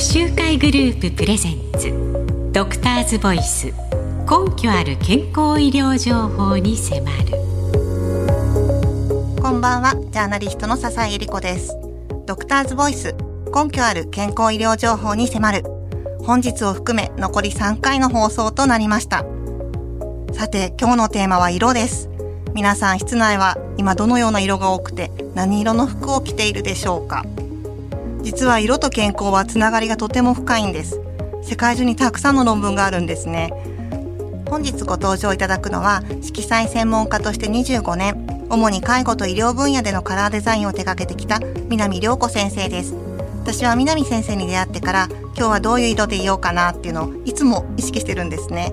集会グループプレゼンツ。ドクターズボイス。根拠ある健康医療情報に迫る。こんばんは。ジャーナリストの笹井恵理子です。ドクターズボイス。根拠ある健康医療情報に迫る。本日を含め残り3回の放送となりました。さて今日のテーマは色です。皆さん室内は今どのような色が多くて何色の服を着ているでしょうか？実は色と健康はつながりがとても深いんです。世界中にたくさんの論文があるんですね。本日ご登場いただくのは色彩専門家として25年主に介護と医療分野でのカラーデザインを手掛けてきた南良子先生です。私は南先生に出会ってから今日はどういう色でいようかなっていうのをいつも意識してるんですね。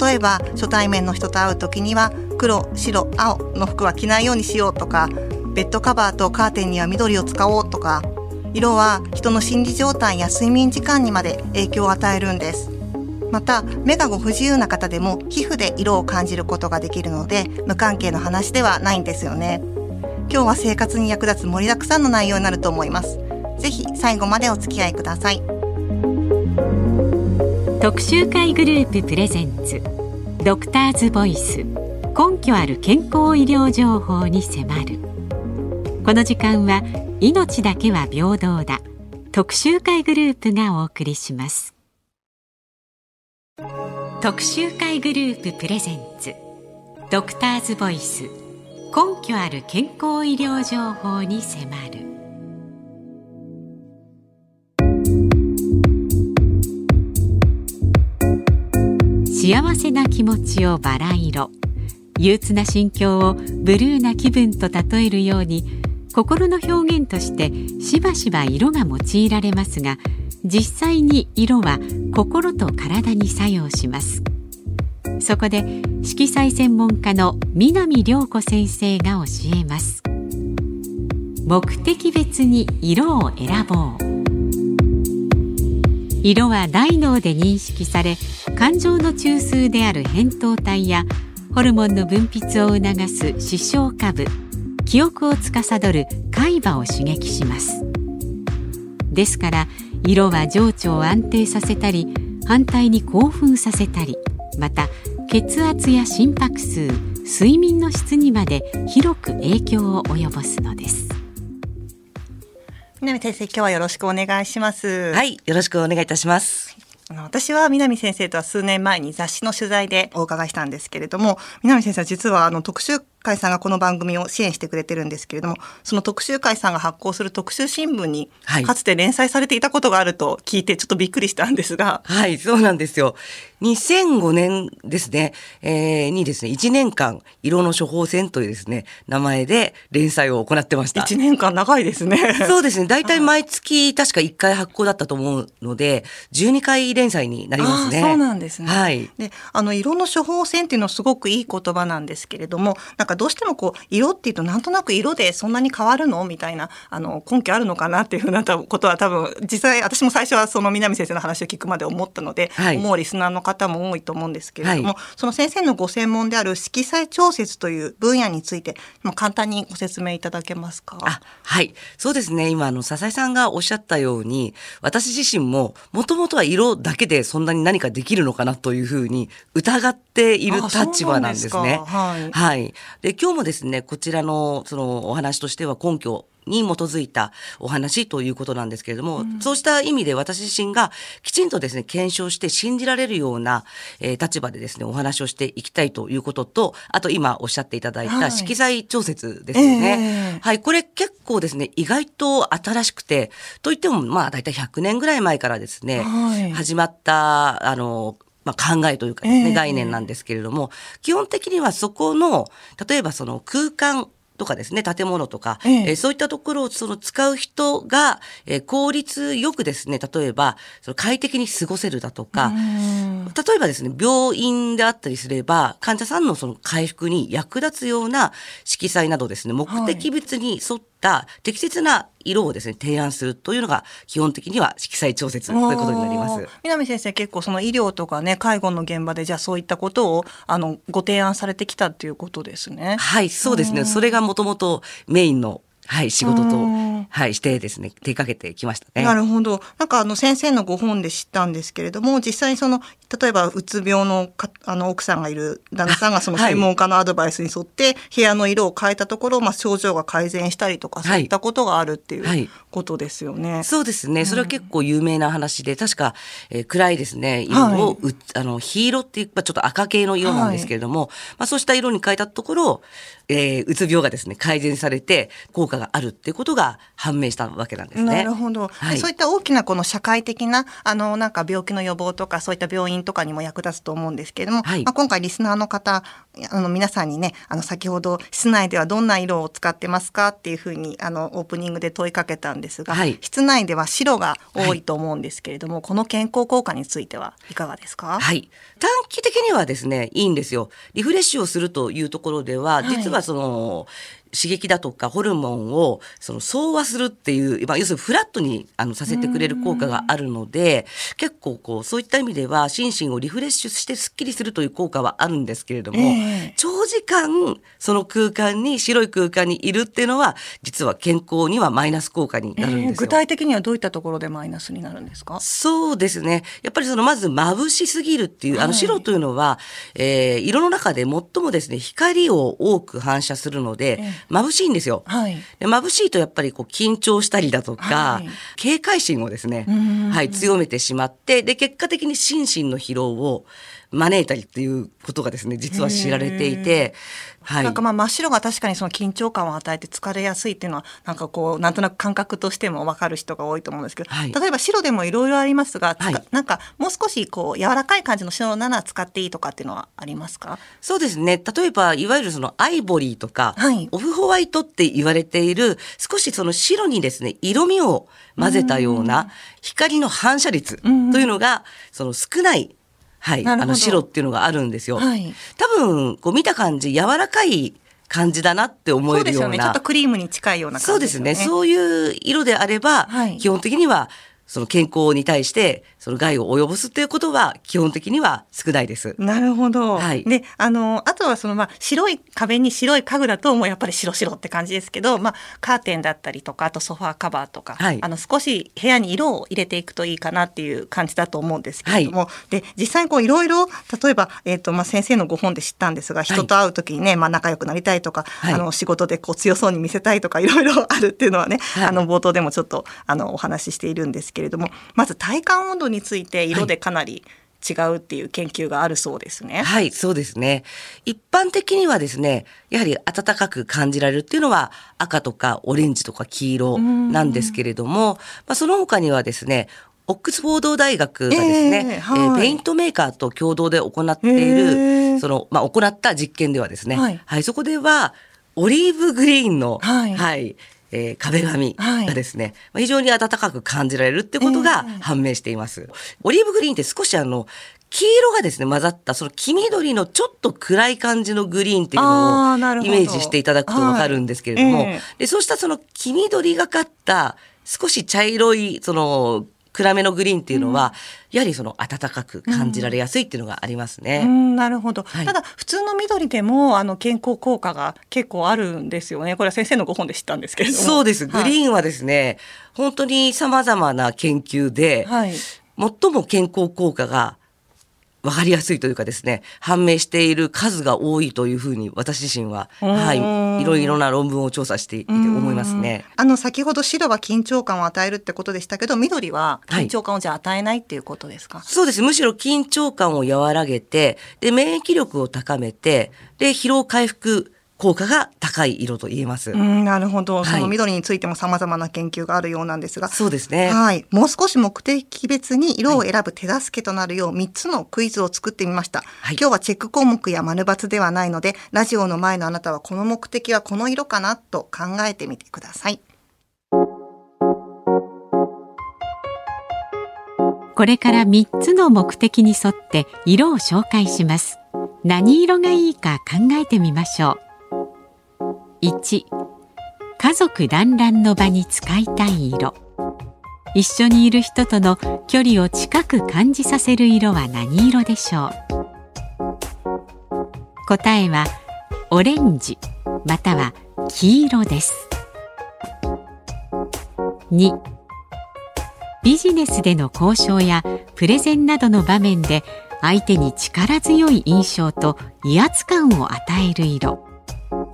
例えば初対面の人と会う時には黒白青の服は着ないようにしようとかベッドカバーとカーテンには緑を使おうとか色は人の心理状態や睡眠時間にまで影響を与えるんです。また目がご不自由な方でも皮膚で色を感じることができるので無関係の話ではないんですよね。今日は生活に役立つ盛りだくさんの内容になると思います。ぜひ最後までお付き合いください。特集会グループプレゼンツドクターズボイス。根拠ある健康医療情報に迫る。この時間は命だけは平等だ。特集会グループがお送りします。特集会グループプレゼンツ。ドクターズボイス。根拠ある健康医療情報に迫る。幸せな気持ちをバラ色。憂鬱な心境をブルーな気分と例えるように心の表現としてしばしば色が用いられますが実際に色は心と体に作用します。そこで色彩専門家の南良子先生が教えます。目的別に色を選ぼう。色は大脳で認識され感情の中枢である扁桃体やホルモンの分泌を促す視床下部記憶を司る海馬を刺激します。ですから色は情緒を安定させたり反対に興奮させたりまた血圧や心拍数睡眠の質にまで広く影響を及ぼすのです。南先生今日はよろしくお願いします。はいよろしくお願いいたします。私は南先生とは数年前に雑誌の取材でお伺いしたんですけれども南先生は実はあの特集会さんがこの番組を支援してくれてるんですけれどもその特集会さんが発行する特集新聞に、かつて連載されていたことがあると聞いてちょっとびっくりしたんですが。はいそうなんですよ。2005年ですね、えー、にですね1年間色の処方箋というですね名前で連載を行ってました。1年間長いですね。そうですね。大体毎月確か1回発行だったと思うので12回連載になりますね。そうなんですね。はい。であの色の処方箋っていうのはすごくいい言葉なんですけれどもなんかどうしてもこう色っていうとなんとなく色でそんなに変わるのみたいなあの根拠あるのかなっていうふうなことは多分実際私も最初はその南先生の話を聞くまで思ったので、はい、思うリスナーの方も多いと思うんですけれども、はい、その先生のご専門である色彩調節という分野について簡単にご説明いただけますか？あはい。そうですね。今あの笹井さんがおっしゃったように私自身ももともとは色だけでそんなに何かできるのかなというふうに疑っている立場なんですね。すはい、はい、で今日もですねこちらのそのお話としては根拠に基づいたお話ということなんですけれども、うん、そうした意味で私自身がきちんとですね検証して信じられるような、えー、立場でですねお話をしていきたいということとあと今おっしゃっていただいた色彩調節ですよね、はいえ。ー、はい、これ結構ですね意外と新しくてといってもまあ大体100年ぐらい前からですね、はい、始まったあのまあ、考えというかですね、概念なんですけれども、基本的にはそこの、例えばその空間とかですね、建物とか、ええ。ー、そういったところをその使う人が、えー、効率よくですね、例えば、その快適に過ごせるだとか、例えばですね、病院であったりすれば、患者さんのその回復に役立つような色彩などですね、目的別に沿った適切な色をですね提案するというのが基本的には色彩調節ということになります。南先生結構その医療とかね介護の現場でじゃあそういったことをあのご提案されてきたっていうことですね。はいそうですね。それがもともとメインのはい、仕事と、はい、してですね、手掛けてきましたね。なるほど。なんかあの先生のご本で知ったんですけれども、実際にその、例えばうつ病のかあの奥さんがいる旦那さんがその専門家のアドバイスに沿って部屋の色を変えたところ、まあ症状が改善したりとか、そういったことがあるっていうことですよね。そうですね。それは結構有名な話で、確か、えー、暗いですね、色を、はい、あの、黄色っていう、まあ、ちょっと赤系の色なんですけれども、はい、まあそうした色に変えたところ、えー、うつ病がですね、改善されて効果があるっていうことが判明したわけなんですね。なるほど。はい、そういった大きなこの社会的な、あの、なんか病気の予防とか、そういった病院とかにも役立つと思うんですけれども、はい、まあ、今回リスナーの方、あの、皆さんにね、あの、先ほど、室内ではどんな色を使ってますかっていうふうに、あの、オープニングで問いかけたんですが、はい、室内では白が多いと思うんですけれども、この健康効果についてはいかがですか？はい。短期的にはですね、いいんですよ。リフレッシュをするというところでは、実はその、刺激だとかホルモンをその総和するっていう、まあ、要するにフラットにあのさせてくれる効果があるので結構こうそういった意味では心身をリフレッシュしてすっきりするという効果はあるんですけれども、えー、長時間その空間に白い空間にいるっていうのは実は健康にはマイナス効果になるんですよ、えー、具体的にはどういったところでマイナスになるんですか？そうですね。やっぱりそのまず眩しすぎるっていう、あの白というのは、えー、色の中で最もですね光を多く反射するので、えー眩しいんですよ。はい、で眩しいとやっぱりこう緊張したりだとか、はい、警戒心をですね、はい、強めてしまってで結果的に心身の疲労を招いたりっていうことがですね実は知られていて、はい、なんかまあ真っ白が確かにその緊張感を与えて疲れやすいっていうのはなんかこうなんとなく感覚としても分かる人が多いと思うんですけど、はい、例えば白でもいろいろありますが、はい、なんかもう少しこう柔らかい感じの白なら使っていいとかっていうのはありますか？そうですね。例えばいわゆるそのアイボリーとか、はい、オフホワイトって言われている少しその白にですね色味を混ぜたような光の反射率というのがその少ないはい、あの白っていうのがあるんですよ。はい、多分こう見た感じ柔らかい感じだなって思えるような。うね、ちょっとクリームに近いような感じですね。そうですね。そういう色であれば、はい、基本的にはその健康に対してその害を及ぼすっていうことは基本的には少ないです。なるほど。はい。で、あのあとはそのまあ白い壁に白い家具だともうやっぱり白白って感じですけど、まあカーテンだったりとかあとソファーカバーとか、はい、あの少し部屋に色を入れていくといいかなっていう感じだと思うんですけれども、はい、で実際にこういろいろ例えばえっ、ー、とまあ先生のご本で知ったんですが、人と会う時にね、まあ仲良くなりたいとか、はい、あの仕事でこう強そうに見せたいとかいろいろあるっていうのはね、あの冒頭でもちょっとあのお話ししているんですけれども、まず体感温度について色でかなり、違うっていう研究があるそうですね。はい、そうですね。一般的にはですね、やはり暖かく感じられるっていうのは赤とかオレンジとか黄色なんですけれども、まあ、その他にはですね、オックスフォード大学がですね、えーはい、えー、ペイントメーカーと共同で行っている、えー、その、まあ、行った実験ではですね、はい、はい、そこでは、オリーブグリーンの、はい、はい、えー、壁紙がですね、はい、非常に暖かく感じられるってことが判明しています。えー、オリーブグリーンって少しあの黄色がですね混ざったその黄緑のちょっと暗い感じのグリーンっていうのをイメージしていただくとわかるんですけれども、はいえ。ー、でそうしたその黄緑がかった少し茶色いその暗めのグリーンっていうのは、うん、やはりその暖かく感じられやすいっていうのがありますね。うん、なるほど、はい、ただ普通の緑でもあの健康効果が結構あるんですよね。これは先生のご本で知ったんですけれども。そうです。グリーンはですね、はい、本当に様々な研究で、はい、最も健康効果が分かりやすいというかですね判明している数が多いというふうに私自身は、はい、いろいろな論文を調査していて思いますね。あの先ほど白は緊張感を与えるってことでしたけど緑は緊張感をじゃあ与えないっていうことですか、はい、そうです。むしろ緊張感を和らげてで免疫力を高めてで疲労回復効果が高い色と言えます。うん、なるほど。その緑についても様々な研究があるようなんですが、そうですね。はい。もう少し目的別に色を選ぶ手助けとなるよう3つのクイズを作ってみました。はい、今日はチェック項目や丸抜ではないので、ラジオの前のあなたはこの目的はこの色かなと考えてみてください。これから3つの目的に沿って色を紹介します。何色がいいか考えてみましょう。1家族団らんの場に使いたい色。一緒にいる人との距離を近く感じさせる色は何色でしょう？答えはオレンジまたは黄色です。2ビジネスでの交渉やプレゼンなどの場面で相手に力強い印象と威圧感を与える色。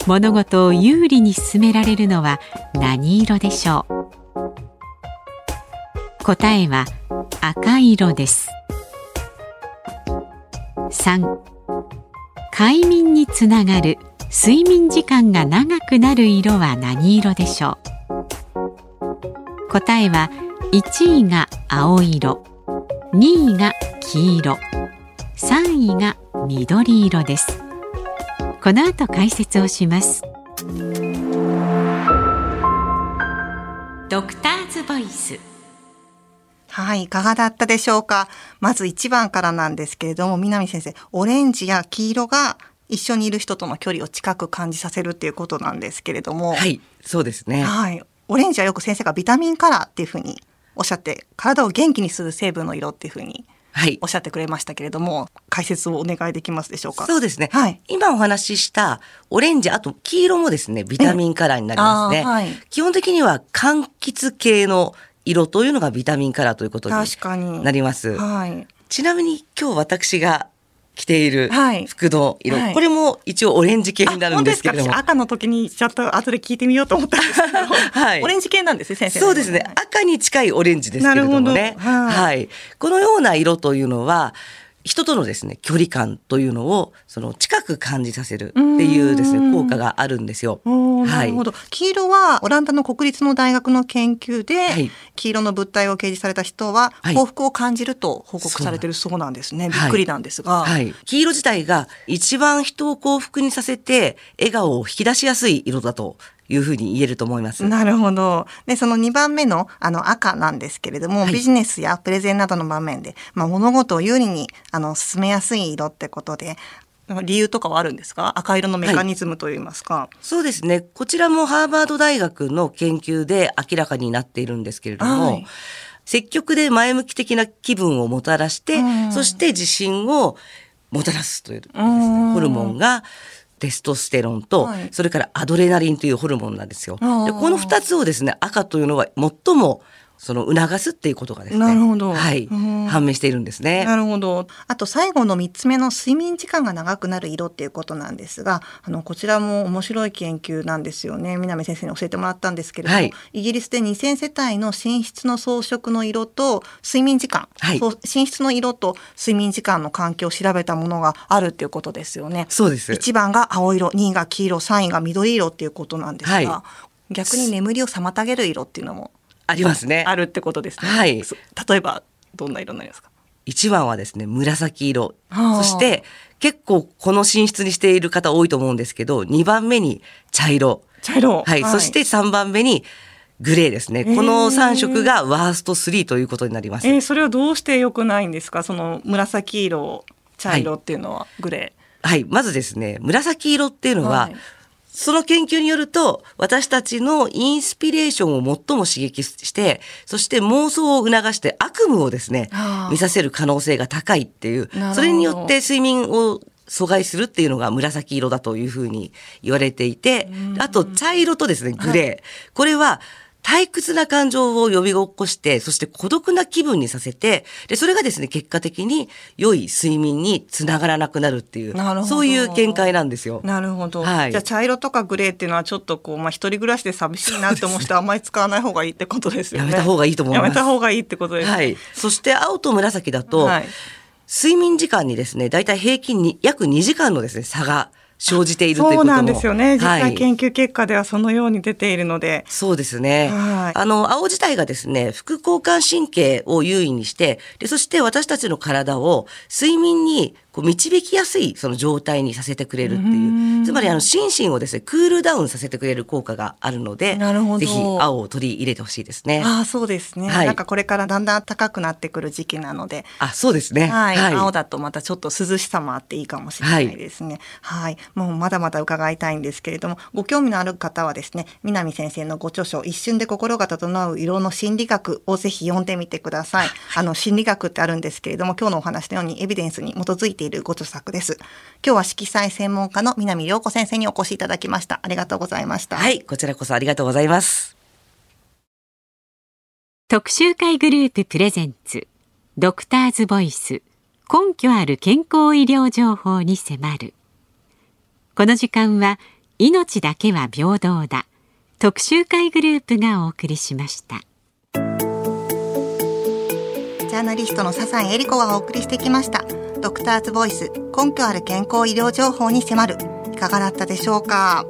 物事を有利に進められるのは何色でしょう?答えは赤色です。3快眠につながる睡眠時間が長くなる色は何色でしょう?答えは1位が青色2位が黄色3位が緑色です。この後解説をしますドクターズボイスはい、いかがだったでしょうか？まず1番からなんですけれども、南先生、オレンジや黄色が一緒にいる人との距離を近く感じさせるっていうことなんですけれども。はい、そうですね。はい。オレンジはよく先生がビタミンカラーっていうふうにおっしゃって、体を元気にする成分の色っていうふうにはいおっ。しゃってくれましたけれども、解説をお願いできますでしょうか？そうですね。はい今お話ししたオレンジ、あと黄色もですね、ビタミンカラーになりますね。はい基本的には柑橘系の色というのがビタミンカラーということに確かに。なります。はい。ちなみに今日私が着ているはい。服の色、はい。これも一応オレンジ系になるんですけれども。赤の時にちょっと後で聞いてみようと思ったんですけど、はい。オレンジ系なんですね先生そうですね。赤に近いオレンジですけれどもね。なるほど。はい。はい。このような色というのは、人とのですね、距離感というのを、その近く感じさせるっていうですね、うん効果があるんですよ。なはいるほど、黄色はオランダの国立の大学の研究で、はい黄色の物体を掲示された人ははい幸福を感じると報告されてるそうなんですね。びっくりなんですが。はい。黄色自体が一番人を幸福にさせて、笑顔を引き出しやすい色だというふうに言えると思います。なるほど。で、その2番目のあの赤なんですけれども、はいビジネスやプレゼンなどの場面で、まあ、物事を有利にあの進めやすい色ってことで、理由とかはあるんですか？赤色のメカニズムといいますか。そうですね。こちらもハーバード大学の研究で明らかになっているんですけれども、はい積極で前向き的な気分をもたらして、うんそして自信をもたらすというですねうんホルモンがテストステロンと、はいそれからアドレナリンというホルモンなんですよ。でこの二つをですね、赤というのは最もその促すっていうことがですね、なるほどはい、うん判明しているんですね。なるほど。あと最後の3つ目の睡眠時間が長くなる色っていうことなんですが、あのこちらも面白い研究なんですよね。南先生に教えてもらったんですけれども、はいイギリスで2000世帯の寝室の装飾の色と睡眠時間、はい寝室の色と睡眠時間の関係を調べたものがあるっていうことですよね。そうです。1番が青色、2位が黄色、3位が緑色っていうことなんですが、はい逆に眠りを妨げる色っていうのもありますね。あるってことですね。はいそ例えばどんな色になりますか？一番はですね、紫色。はあそして、結構この寝室にしている方多いと思うんですけど、2番目に茶色。茶色。はい。そして3番目にグレーですね。この3色がワースト3ということになります。えーそれはどうして良くないんですか？その紫色茶色っていうのはグレはい。まずですね、紫色っていうー。のは、その研究によると、私たちのインスピレーションを最も刺激して、そして妄想を促して悪夢をですね見させる可能性が高いっていうそれによって睡眠を阻害するっていうのが紫色だというふうに言われていて、あと茶色とですね、グレー。これは、退屈な感情を呼び起こして、そして孤独な気分にさせて、で、それがですね、結果的に良い睡眠につながらなくなるっていうなるほ、どそういう見解なんですよ。なるほど、はいじゃあ茶色とかグレーっていうのはちょっとこう、まあ、一人暮らしで寂しいなって思う人はあんまり使わない方がいいってことですよね。やめた方がいいと思いますやめた方がいいってことです。はい。そして青と紫だと、はい睡眠時間にですね、だいたい平均に約2時間のですね、差が生じているということも。そうなんですよね。実はい。際研究結果ではそのように出ているので。そうですね。はいあの、青自体がですね、副交感神経を優位にして、で、そして私たちの体を睡眠にこう導きやすいその状態にさせてくれるっていう。つまり、あの、心身をですね、クールダウンさせてくれる効果があるので、なるほどぜひ青を取り入れてほしいですね。ああ、そうですね、はいなんかこれからだんだん暖かくなってくる時期なので、あ、そうですね。はい、青だとまたちょっと涼しさもあっていいかもしれないですね。はい、もうまだまだ伺いたいんですけれども、ご興味のある方はですね、南先生のご著書、一瞬で心が整う色の心理学をぜひ読んでみてください。あの、心理学ってあるんですけれども、今日のお話のようにエビデンスに基づいているご著作です。今日は色彩専門家の南良子先生にお越しいただきました。ありがとうございました。はい、こちらこそありがとうございます。特集会グループプレゼンツドクターズボイス根拠ある健康医療情報に迫るこの時間は命だけは平等だ特集会グループがお送りしましたジャーナリストの笹井恵理子がお送りしてきましたドクターズボイス根拠ある健康医療情報に迫る。いかがだったでしょうか？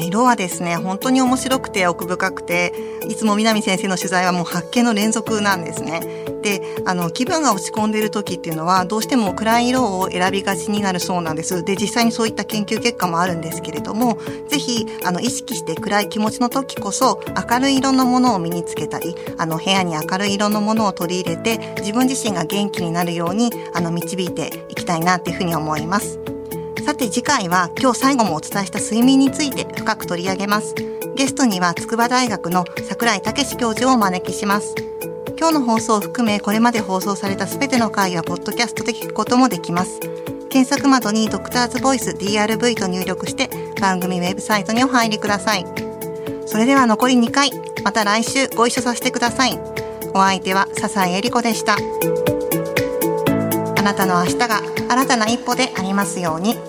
色はですね、本当に面白くて奥深くて、いつも南先生の取材はもう発見の連続なんですね。で、あの、気分が落ち込んでいる時っていうのは、どうしても暗い色を選びがちになるそうなんです。で、実際にそういった研究結果もあるんですけれども、ぜひ、あの、意識して暗い気持ちの時こそ、明るい色のものを身につけたり、あの、部屋に明るい色のものを取り入れて、自分自身が元気になるように、あの、導いていきたいなっていうふうに思います。さて次回は今日最後もお伝えした睡眠について深く取り上げます。ゲストには筑波大学の桜井武教授をお招きします。今日の放送を含めこれまで放送されたすべての回はポッドキャストで聞くこともできます。検索窓にドクターズボイス DRV と入力して番組ウェブサイトにお入りください。それでは残り2回、また来週ご一緒させてください。お相手は笹井恵理子でした。あなたの明日が新たな一歩でありますように。